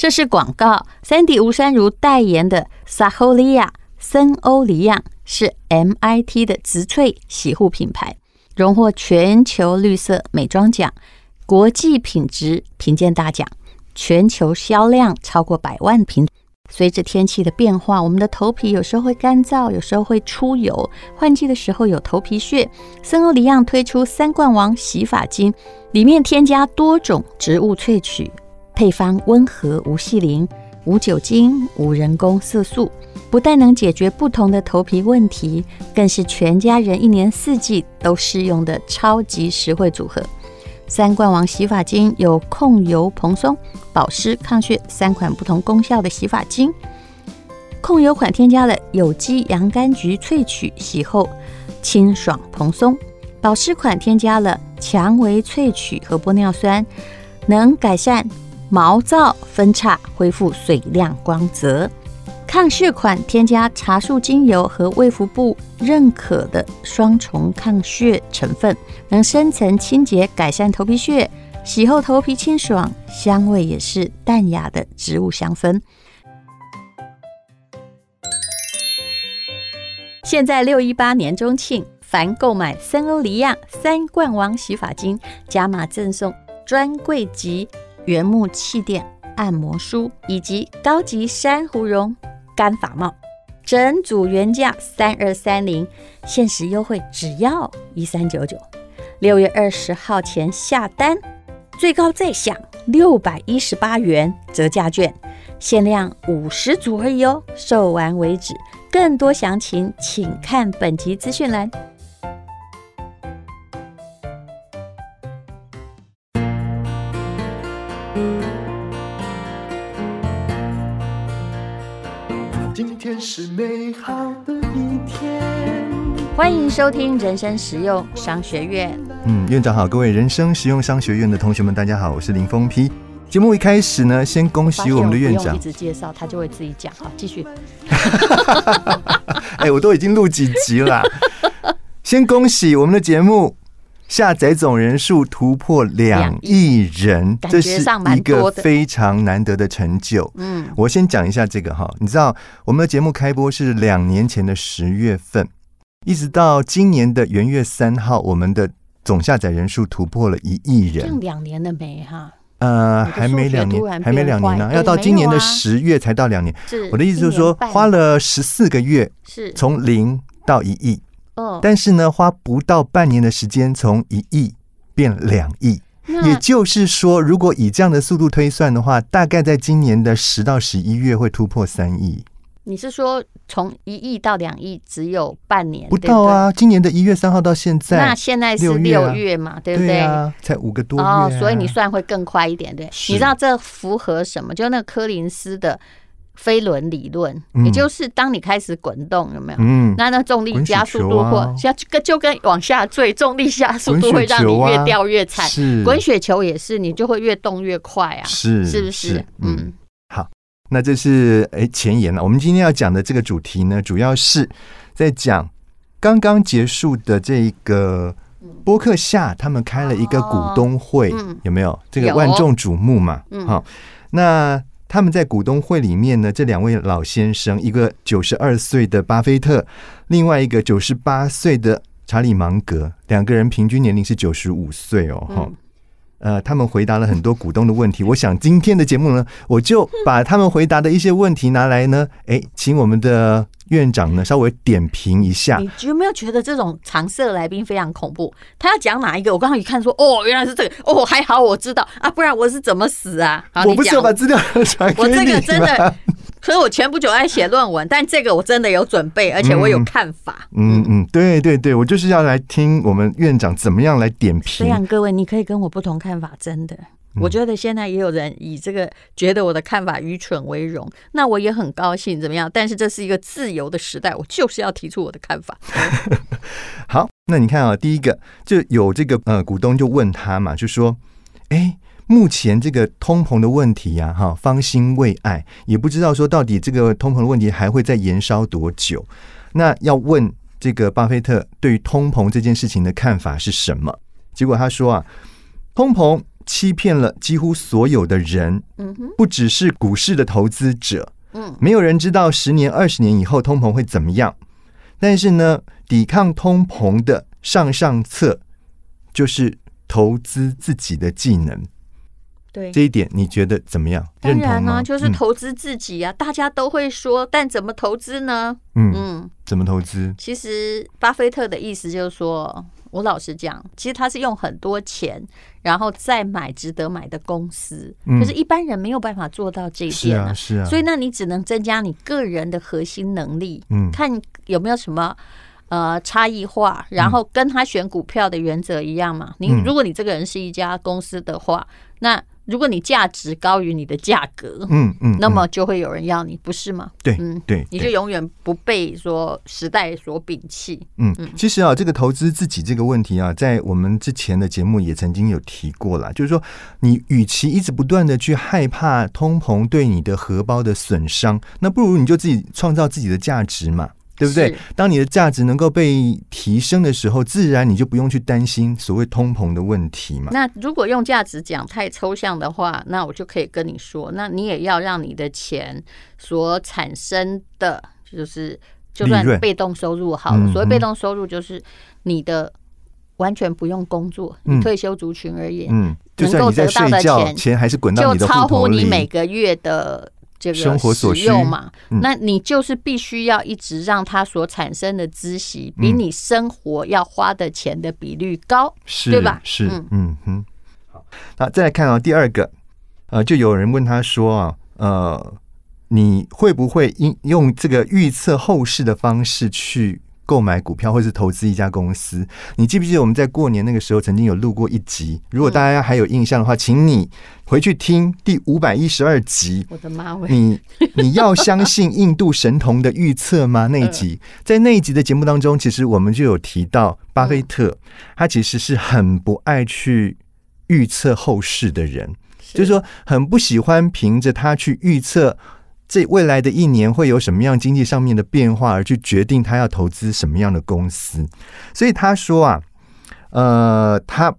这是广告，三底吴珊如代言的萨欧利亚森欧里漾是 MIT 的植萃洗护品牌，荣获全球绿色美妆奖、国际品质评鉴大奖，全球销量超过百万瓶。随着天气的变化，我们的头皮有时候会干燥，有时候会出油，换季的时候有头皮屑。森欧里漾推出三冠王洗发精，里面添加多种植物萃取，配方温和无细磷、无酒精、无人工色素，不但能解决不同的头皮问题，更是全家人一年四季都适用的超级实惠组合。三冠王洗发精有控油、蓬松、保湿、抗屑三款不同功效的洗发精。控油款添加了有机洋甘菊萃取，洗后清爽蓬松；保湿款添加了蔷薇萃取和玻尿酸，能改善毛躁、分叉，恢复水亮光泽。抗屑款添加茶树精油和卫福部认可的双重抗屑成分，能深层清洁、改善头皮屑，洗后头皮清爽，香味也是淡雅的植物香氛。现在六一八年中庆，凡购买森欧黎漾三冠王洗发精，加码赠送专柜级原木气垫按摩梳以及高级珊瑚绒。干发帽，整组原价三二三零，限时优惠只要一三九九。六月二十号前下单，最高再享六百一十八元折价券，限量五十组而已哦，售完为止。更多详情请看本集资讯栏。是美好的一天。欢迎收听人生实用商学院。嗯，院长好，各位人生实用商学院的同学们，大家好，我是林峰批。节目一开始呢，先恭喜我们的院长。我一直介绍，他就会自己讲。好，继续。哎，我都已经录几集了。先恭喜我们的节目。下载总人数突破两亿人，这是一个非常难得的成就。嗯，我先讲一下这个哈，你知道我们的节目开播是两年前的十月份，一直到今年的元月三号，我们的总下载人数突破了一亿人。两年了没哈？呃，还没两年，还没两年呢，要到今年的十月才到两年。我的意思就是说，花了十四个月，是从零到一亿。但是呢，花不到半年的时间，从一亿变两亿，也就是说，如果以这样的速度推算的话，大概在今年的十到十一月会突破三亿。你是说从一亿到两亿只有半年？不到啊，今年的一月三号到现在，那现在是六月嘛，对不对？才五个多月啊，所以你算会更快一点，对？你知道这符合什么？就那个柯林斯的。飞轮理论，也就是当你开始滚动，有没有？嗯，那那重力加速度或像就就跟往下坠，重力加速度会让你越掉越惨。是滚雪球也是，你就会越动越快啊。是，是不是？嗯，好，那这是哎前言了。我们今天要讲的这个主题呢，主要是在讲刚刚结束的这个播客下，他们开了一个股东会，有没有？这个万众瞩目嘛。嗯，好，那。他们在股东会里面呢，这两位老先生，一个九十二岁的巴菲特，另外一个九十八岁的查理芒格，两个人平均年龄是九十五岁哦，哈、嗯。呃，他们回答了很多股东的问题。我想今天的节目呢，我就把他们回答的一些问题拿来呢，哎，请我们的。院长呢，稍微点评一下。你有没有觉得这种常设来宾非常恐怖？他要讲哪一个？我刚刚一看说，哦，原来是这个。哦，还好我知道啊，不然我是怎么死啊？我不是要把资料传给你。我这个真的，可是我前不久在写论文，但这个我真的有准备，而且我有看法。嗯嗯，嗯，对对对，我就是要来听我们院长怎么样来点评。这样各位，你可以跟我不同看法，真的。我觉得现在也有人以这个觉得我的看法愚蠢为荣，那我也很高兴，怎么样？但是这是一个自由的时代，我就是要提出我的看法。好，那你看啊，第一个就有这个呃股东就问他嘛，就说：哎，目前这个通膨的问题呀，哈，方兴未艾，也不知道说到底这个通膨的问题还会再延烧多久。那要问这个巴菲特对于通膨这件事情的看法是什么？结果他说啊，通膨。欺骗了几乎所有的人。不只是股市的投资者。嗯，没有人知道十年、二十年以后通膨会怎么样。但是呢，抵抗通膨的上上策就是投资自己的技能。对这一点，你觉得怎么样？当然呢、啊？就是投资自己啊、嗯！大家都会说，但怎么投资呢？嗯嗯，怎么投资？其实巴菲特的意思就是说，我老实讲，其实他是用很多钱，然后再买值得买的公司。嗯、可是，一般人没有办法做到这一点啊，是啊，是啊。所以，那你只能增加你个人的核心能力，嗯，看有没有什么呃差异化，然后跟他选股票的原则一样嘛。你、嗯、如果你这个人是一家公司的话，那如果你价值高于你的价格，嗯嗯，那么就会有人要你，不是吗？对，嗯对，你就永远不被说时代所摒弃。嗯嗯，其实啊，这个投资自己这个问题啊，在我们之前的节目也曾经有提过了，就是说，你与其一直不断的去害怕通膨对你的荷包的损伤，那不如你就自己创造自己的价值嘛。对不对？当你的价值能够被提升的时候，自然你就不用去担心所谓通膨的问题嘛。那如果用价值讲太抽象的话，那我就可以跟你说，那你也要让你的钱所产生的，就是就算被动收入好了。所谓被动收入，就是你的完全不用工作，你退休族群而言，嗯，能够得到的钱，钱还是滚到就超乎你每个月的。这个生活所需嘛，那你就是必须要一直让它所产生的孳息比你生活要花的钱的比率高，是对吧？是，嗯哼。好，那再来看啊，第二个，呃，就有人问他说啊，呃，你会不会用用这个预测后市的方式去购买股票，或是投资一家公司，你记不记得我们在过年那个时候曾经有录过一集？如果大家还有印象的话，请你回去听第五百一十二集。我的妈！你你要相信印度神童的预测吗？那一集，在那一集的节目当中，其实我们就有提到，巴菲特他其实是很不爱去预测后市的人，就是说很不喜欢凭着他去预测。这未来的一年会有什么样经济上面的变化，而去决定他要投资什么样的公司。所以他说啊，呃，他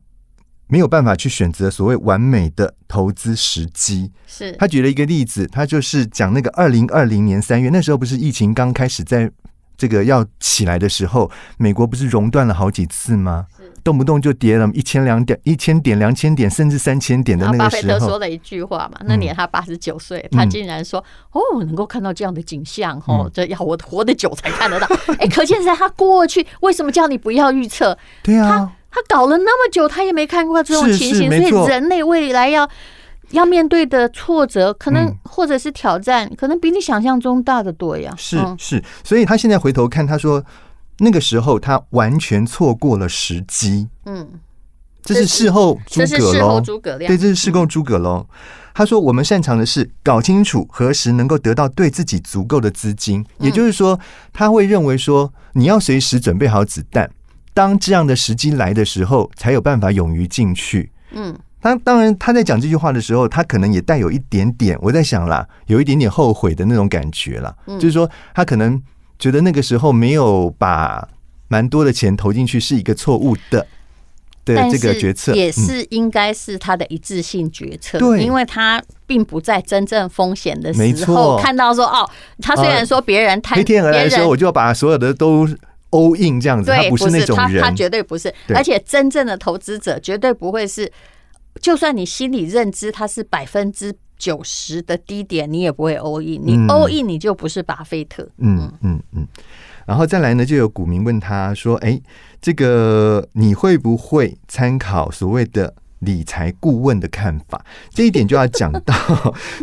没有办法去选择所谓完美的投资时机。是他举了一个例子，他就是讲那个二零二零年三月，那时候不是疫情刚开始在这个要起来的时候，美国不是熔断了好几次吗？动不动就跌了一千两点、一千点、两千点，甚至三千点的那个时候，巴菲特说了一句话嘛，那年他八十九岁，他竟然说：“嗯、哦，能够看到这样的景象，哦，这要我活得久才看得到。嗯 ”哎，可见在他过去为什么叫你不要预测？对啊，他他搞了那么久，他也没看过这种情形，所以人类未来要要面对的挫折，可能、嗯、或者是挑战，可能比你想象中大得多呀。是是，所以他现在回头看，他说。那个时候，他完全错过了时机。嗯，这是事后诸葛喽。诸葛亮，对，这是事后诸葛喽。他说：“我们擅长的是搞清楚何时能够得到对自己足够的资金。也就是说，他会认为说，你要随时准备好子弹，当这样的时机来的时候，才有办法勇于进去。”嗯，他当然他在讲这句话的时候，他可能也带有一点点，我在想啦，有一点点后悔的那种感觉啦。就是说，他可能。觉得那个时候没有把蛮多的钱投进去是一个错误的的这个决策，也是应该是他的一致性决策。对，因为他并不在真正风险的时候看到说哦，他虽然说别人贪黑天鹅来说，我就要把所有的都 all in 这样子，他不是那种人，他绝对不是。而且真正的投资者绝对不会是，就算你心理认知他是百分之。九十的低点，你也不会 all in。你 all in，你就不是巴菲特。嗯嗯嗯。然后再来呢，就有股民问他说：“哎，这个你会不会参考所谓的理财顾问的看法？”这一点就要讲到，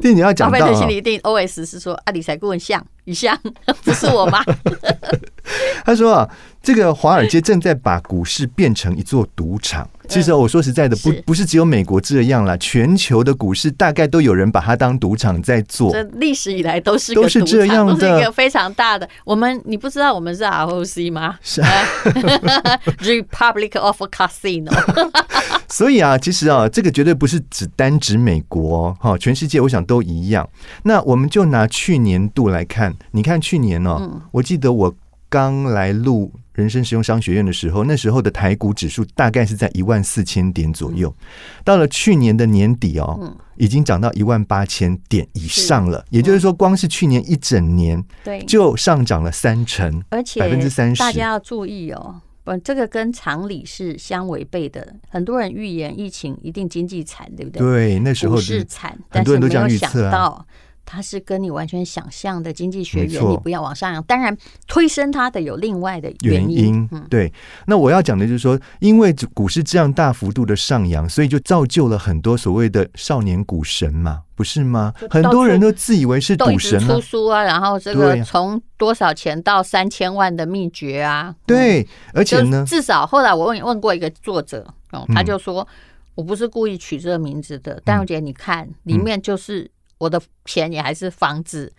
这一点要讲到。巴菲特心里一定 OS 是说：“啊，理财顾问像一像，不是我吗？” 他说啊，这个华尔街正在把股市变成一座赌场。其实我说实在的，不不是只有美国这样啦，全球的股市大概都有人把它当赌场在做。这历史以来都是都是这样的，都是一个非常大的。我们你不知道我们是 ROC 吗？是啊，Republic of Casino。所以啊，其实啊，这个绝对不是只单指美国哈，全世界我想都一样。那我们就拿去年度来看，你看去年哦，我记得我刚来录人生实用商学院的时候，那时候的台股指数大概是在一万四千点左右。到了去年的年底哦，已经涨到一万八千点以上了。也就是说，光是去年一整年，对，就上涨了三成，而且百分之三十。大家要注意哦，不，这个跟常理是相违背的。很多人预言疫情一定经济惨，对不对？对，那时候是惨，很多人都这样预测啊。它是跟你完全想象的经济学原理不要往上扬，当然推升它的有另外的原因。原因嗯、对，那我要讲的就是说，因为股市这样大幅度的上扬，所以就造就了很多所谓的少年股神嘛，不是吗？很多人都自以为是股神、啊，出书啊，然后这个从多少钱到三千万的秘诀啊，对，而且呢，至少后来我问问过一个作者，哦，他就说、嗯、我不是故意取这个名字的，但我觉得你看里面就是。我的钱也还是房子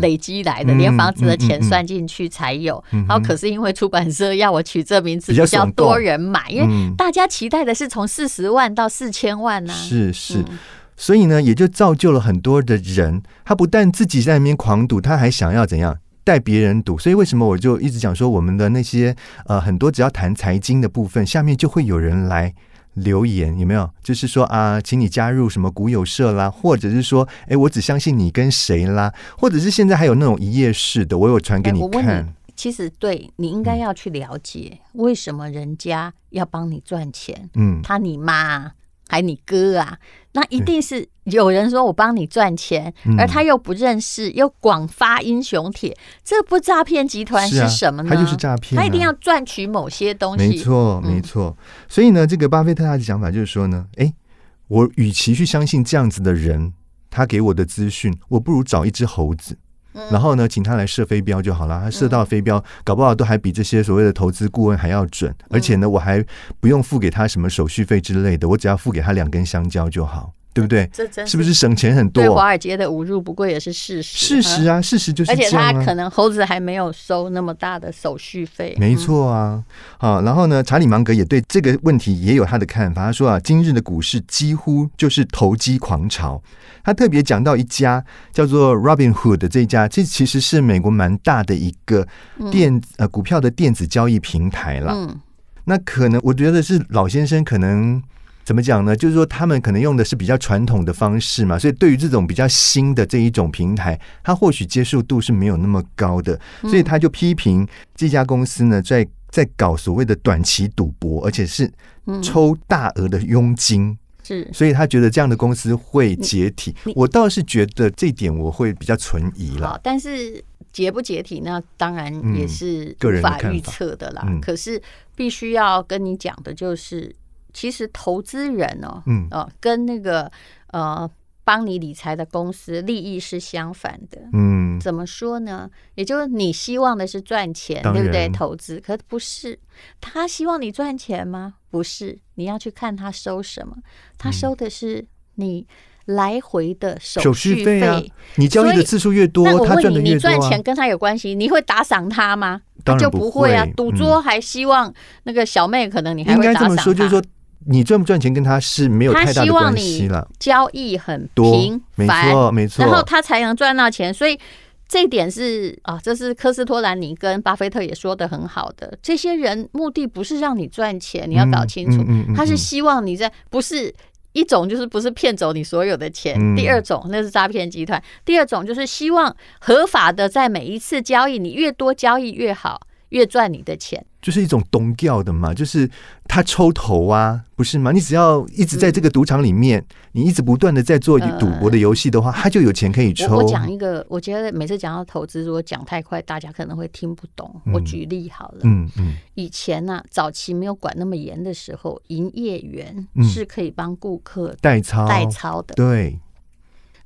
累积来的，嗯、连房子的钱算进去才有。嗯嗯嗯、然后可是因为出版社要我取这名字，比较多人买，因为大家期待的是从四十万到四千万呢、啊。是是，嗯、所以呢，也就造就了很多的人，他不但自己在那边狂赌，他还想要怎样带别人赌。所以为什么我就一直讲说，我们的那些呃很多只要谈财经的部分，下面就会有人来。留言有没有？就是说啊，请你加入什么股友社啦，或者是说，哎，我只相信你跟谁啦，或者是现在还有那种一页式的，我有传给你看。其实对你应该要去了解，为什么人家要帮你赚钱？嗯，他你妈。还你哥啊？那一定是有人说我帮你赚钱，嗯、而他又不认识，又广发英雄帖，这不诈骗集团是什么呢？他就是诈骗、啊，他一定要赚取某些东西。没错，没错。嗯、所以呢，这个巴菲特他的想法就是说呢，哎，我与其去相信这样子的人，他给我的资讯，我不如找一只猴子。然后呢，请他来射飞镖就好了。他射到飞镖，搞不好都还比这些所谓的投资顾问还要准。而且呢，我还不用付给他什么手续费之类的，我只要付给他两根香蕉就好。对不对？这真是，不是省钱很多？对华尔街的侮辱，不过也是事实。事实啊，事实就是。而且他可能猴子还没有收那么大的手续费。没错啊，好，然后呢，查理芒格也对这个问题也有他的看法。他说啊，今日的股市几乎就是投机狂潮。他特别讲到一家叫做 Robinhood 的这一家，这其实是美国蛮大的一个电呃股票的电子交易平台了。嗯，那可能我觉得是老先生可能。怎么讲呢？就是说，他们可能用的是比较传统的方式嘛，所以对于这种比较新的这一种平台，他或许接受度是没有那么高的，所以他就批评这家公司呢，在在搞所谓的短期赌博，而且是抽大额的佣金，是，所以他觉得这样的公司会解体。我倒是觉得这一点我会比较存疑了。但是解不解体那？当然也是无法预测的啦。可是必须要跟你讲的就是。其实投资人哦，嗯，哦，跟那个呃帮你理财的公司利益是相反的，嗯，怎么说呢？也就是你希望的是赚钱，对不对？投资可不是，他希望你赚钱吗？不是，你要去看他收什么，他收的是你来回的手续费啊。你交易的次数越多，他赚的越多。你赚钱跟他有关系，你会打赏他吗？他就不会啊。赌桌还希望那个小妹，可能你还会打赏他。你赚不赚钱跟他是没有太大的关系了。交易很频繁，没错没错，然后他才能赚到钱。所以这一点是啊，这是科斯托兰尼跟巴菲特也说的很好的。这些人目的不是让你赚钱，你要搞清楚，他是希望你在不是一种就是不是骗走你所有的钱。第二种那是诈骗集团。第二种就是希望合法的在每一次交易，你越多交易越好，越赚你的钱。就是一种东调的嘛，就是他抽头啊，不是吗？你只要一直在这个赌场里面，嗯、你一直不断的在做赌博的游戏的话，呃、他就有钱可以抽。我讲一个，我觉得每次讲到投资，如果讲太快，大家可能会听不懂。我举例好了，嗯嗯，嗯以前呢、啊，早期没有管那么严的时候，营业员是可以帮顾客代操代操的，对。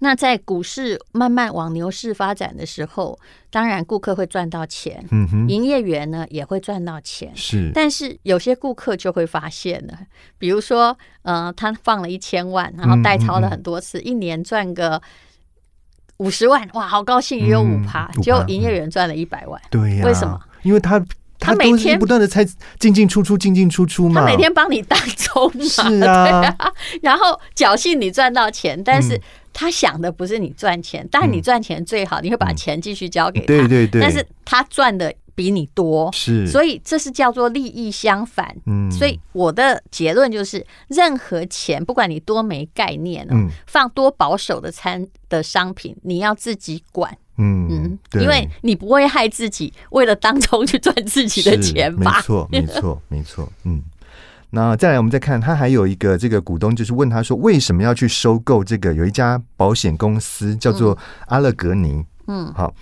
那在股市慢慢往牛市发展的时候，当然顾客会赚到钱，嗯哼，营业员呢也会赚到钱，是。但是有些顾客就会发现了，比如说，呃，他放了一千万，然后代操了很多次，嗯嗯嗯，一年赚个五十万，哇，好高兴，也有五趴，结果营业员赚了一百万，对呀，为什么？因为他。他每天不断的猜进进出出进进出出嘛，他每天帮你当冲嘛，是啊，啊，然后侥幸你赚到钱，但是他想的不是你赚钱，但你赚钱最好，你会把钱继续交给他，对对对，但是他赚的比你多，是，所以这是叫做利益相反。嗯，所以我的结论就是，任何钱，不管你多没概念，嗯，放多保守的餐的商品，你要自己管。嗯嗯，因为你不会害自己，为了当中去赚自己的钱吧？没错，没错，没错。嗯，那再来，我们再看，他还有一个这个股东，就是问他说，为什么要去收购这个？有一家保险公司叫做阿勒格尼。嗯，好。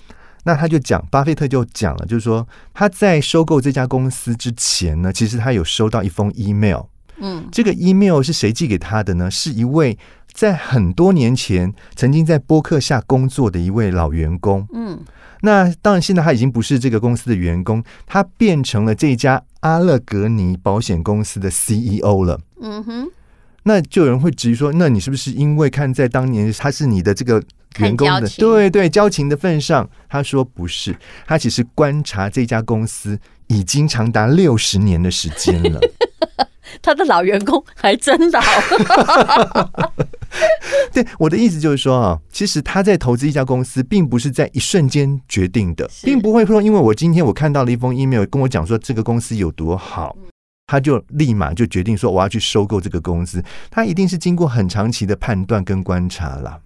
那他就讲，巴菲特就讲了，就是说他在收购这家公司之前呢，其实他有收到一封 email。嗯，这个 email 是谁寄给他的呢？是一位在很多年前曾经在播客下工作的一位老员工。嗯，那当然现在他已经不是这个公司的员工，他变成了这家阿勒格尼保险公司的 CEO 了。嗯哼，那就有人会质疑说，那你是不是因为看在当年他是你的这个？员工的对对交情的份上，他说不是，他其实观察这家公司已经长达六十年的时间了。他的老员工还真老。对，我的意思就是说啊，其实他在投资一家公司，并不是在一瞬间决定的，并不会说，因为我今天我看到了一封 email 跟我讲说这个公司有多好，他就立马就决定说我要去收购这个公司。他一定是经过很长期的判断跟观察了。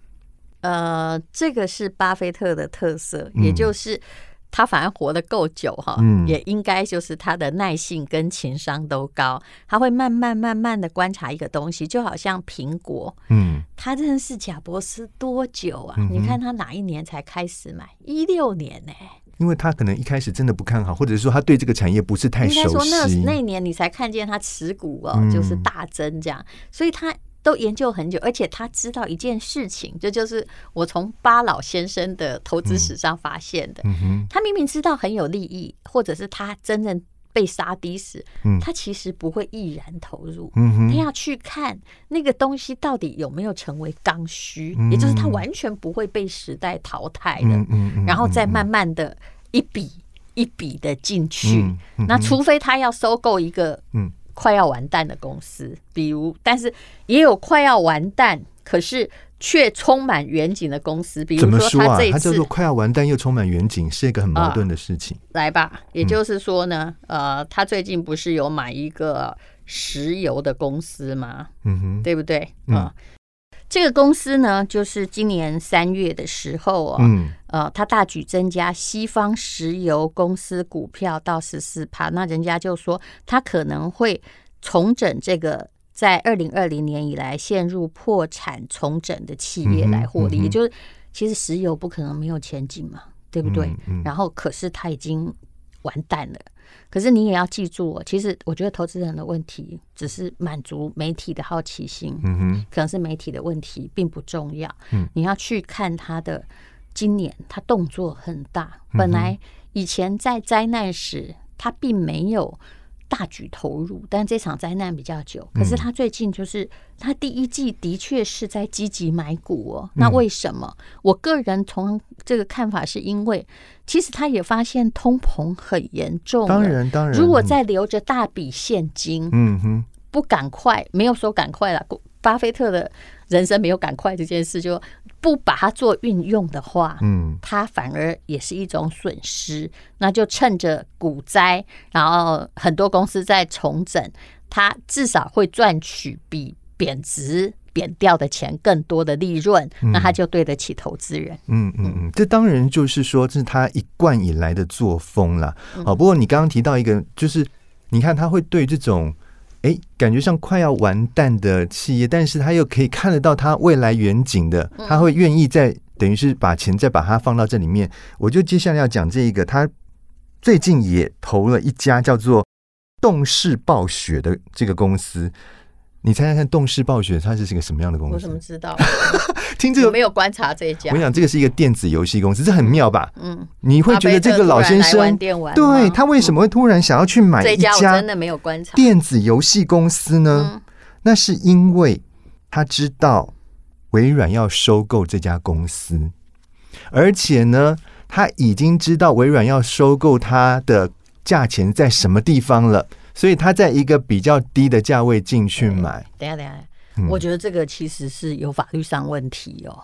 呃，这个是巴菲特的特色，也就是他反而活得够久哈，嗯，也应该就是他的耐性跟情商都高，他会慢慢慢慢的观察一个东西，就好像苹果，嗯，他认识贾伯斯多久啊？你看他哪一年才开始买？一六年呢？因为他可能一开始真的不看好，或者是说他对这个产业不是太熟悉，应该说那那一年你才看见他持股哦，就是大增这样，所以他。都研究很久，而且他知道一件事情，这就，是我从巴老先生的投资史上发现的。他明明知道很有利益，或者是他真正被杀低时，他其实不会毅然投入。他要去看那个东西到底有没有成为刚需，也就是他完全不会被时代淘汰的。然后再慢慢的一笔一笔的进去。那除非他要收购一个，快要完蛋的公司，比如，但是也有快要完蛋，可是却充满远景的公司。比如说，他这一次，他叫做快要完蛋又充满远景，是一个很矛盾的事情。来吧，也就是说呢，呃，他最近不是有买一个石油的公司吗？嗯哼，对不对？啊。这个公司呢，就是今年三月的时候啊，嗯，呃，他大举增加西方石油公司股票到十四趴，那人家就说他可能会重整这个在二零二零年以来陷入破产重整的企业来获利，也就是其实石油不可能没有前景嘛，对不对？然后可是他已经完蛋了。可是你也要记住，其实我觉得投资人的问题只是满足媒体的好奇心，嗯哼，可能是媒体的问题并不重要。嗯，你要去看他的今年，他动作很大，本来以前在灾难时他并没有。大举投入，但这场灾难比较久。可是他最近就是他第一季的确是在积极买股哦。那为什么？我个人从这个看法，是因为其实他也发现通膨很严重。当然，当然，如果再留着大笔现金，嗯哼，不赶快，没有说赶快了。巴菲特的人生没有赶快这件事，就不把它做运用的话，嗯，它反而也是一种损失。那就趁着股灾，然后很多公司在重整，它至少会赚取比贬值贬掉的钱更多的利润，那他就对得起投资人。嗯嗯嗯，这当然就是说，这是他一贯以来的作风了。好，不过你刚刚提到一个，就是你看他会对这种。哎，感觉像快要完蛋的企业，但是他又可以看得到他未来远景的，他会愿意在等于是把钱再把它放到这里面。我就接下来要讲这一个，他最近也投了一家叫做动视暴雪的这个公司。你猜猜看，动视暴雪它是一个什么样的公司？我怎么知道？听这个没有观察这一家。我跟你讲，这个是一个电子游戏公司，这很妙吧？嗯，你会觉得这个老先生，对他为什么会突然想要去买一家真的没有观察电子游戏公司呢？那是因为他知道微软要收购这家公司，而且呢，他已经知道微软要收购它的价钱在什么地方了。所以他在一个比较低的价位进去买。等下，等下，我觉得这个其实是有法律上问题哦，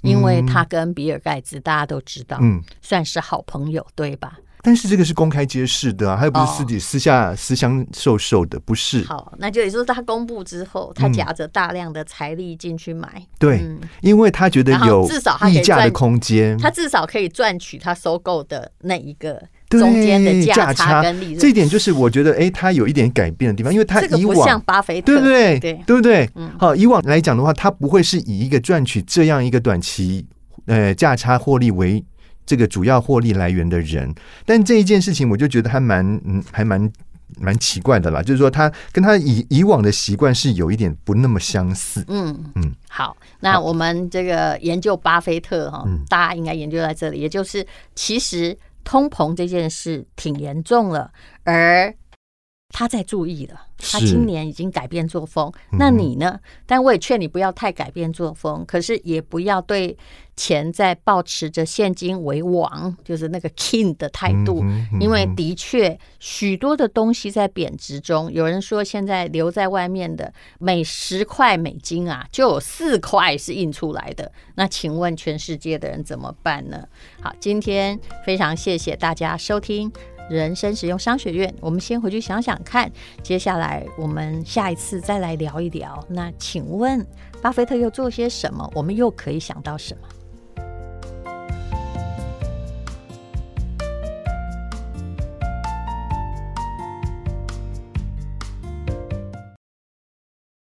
因为他跟比尔盖茨大家都知道，嗯，算是好朋友，对吧？但是这个是公开揭示的啊，他又不是私底、哦、私下私相授受的，不是。好，那就也就是他公布之后，他夹着大量的财力进去买，嗯、对、嗯，因为他觉得有至少溢价的空间，他至少可以赚取他收购的那一个中间的价差跟利润。这一点就是我觉得，哎，他有一点改变的地方，因为他以往、这个、不像巴菲特，对不对？对，对不对？嗯，好，以往来讲的话，他不会是以一个赚取这样一个短期呃价差获利为。这个主要获利来源的人，但这一件事情我就觉得还蛮嗯，还蛮蛮奇怪的啦。就是说，他跟他以以往的习惯是有一点不那么相似。嗯嗯，好，那我们这个研究巴菲特哈，大家应该研究在这里，也就是其实通膨这件事挺严重了，而他在注意了，他今年已经改变作风。那你呢？但我也劝你不要太改变作风，可是也不要对。钱在保持着现金为王，就是那个 king 的态度，因为的确许多的东西在贬值中。有人说，现在留在外面的每十块美金啊，就有四块是印出来的。那请问全世界的人怎么办呢？好，今天非常谢谢大家收听人生实用商学院。我们先回去想想看，接下来我们下一次再来聊一聊。那请问巴菲特又做些什么？我们又可以想到什么？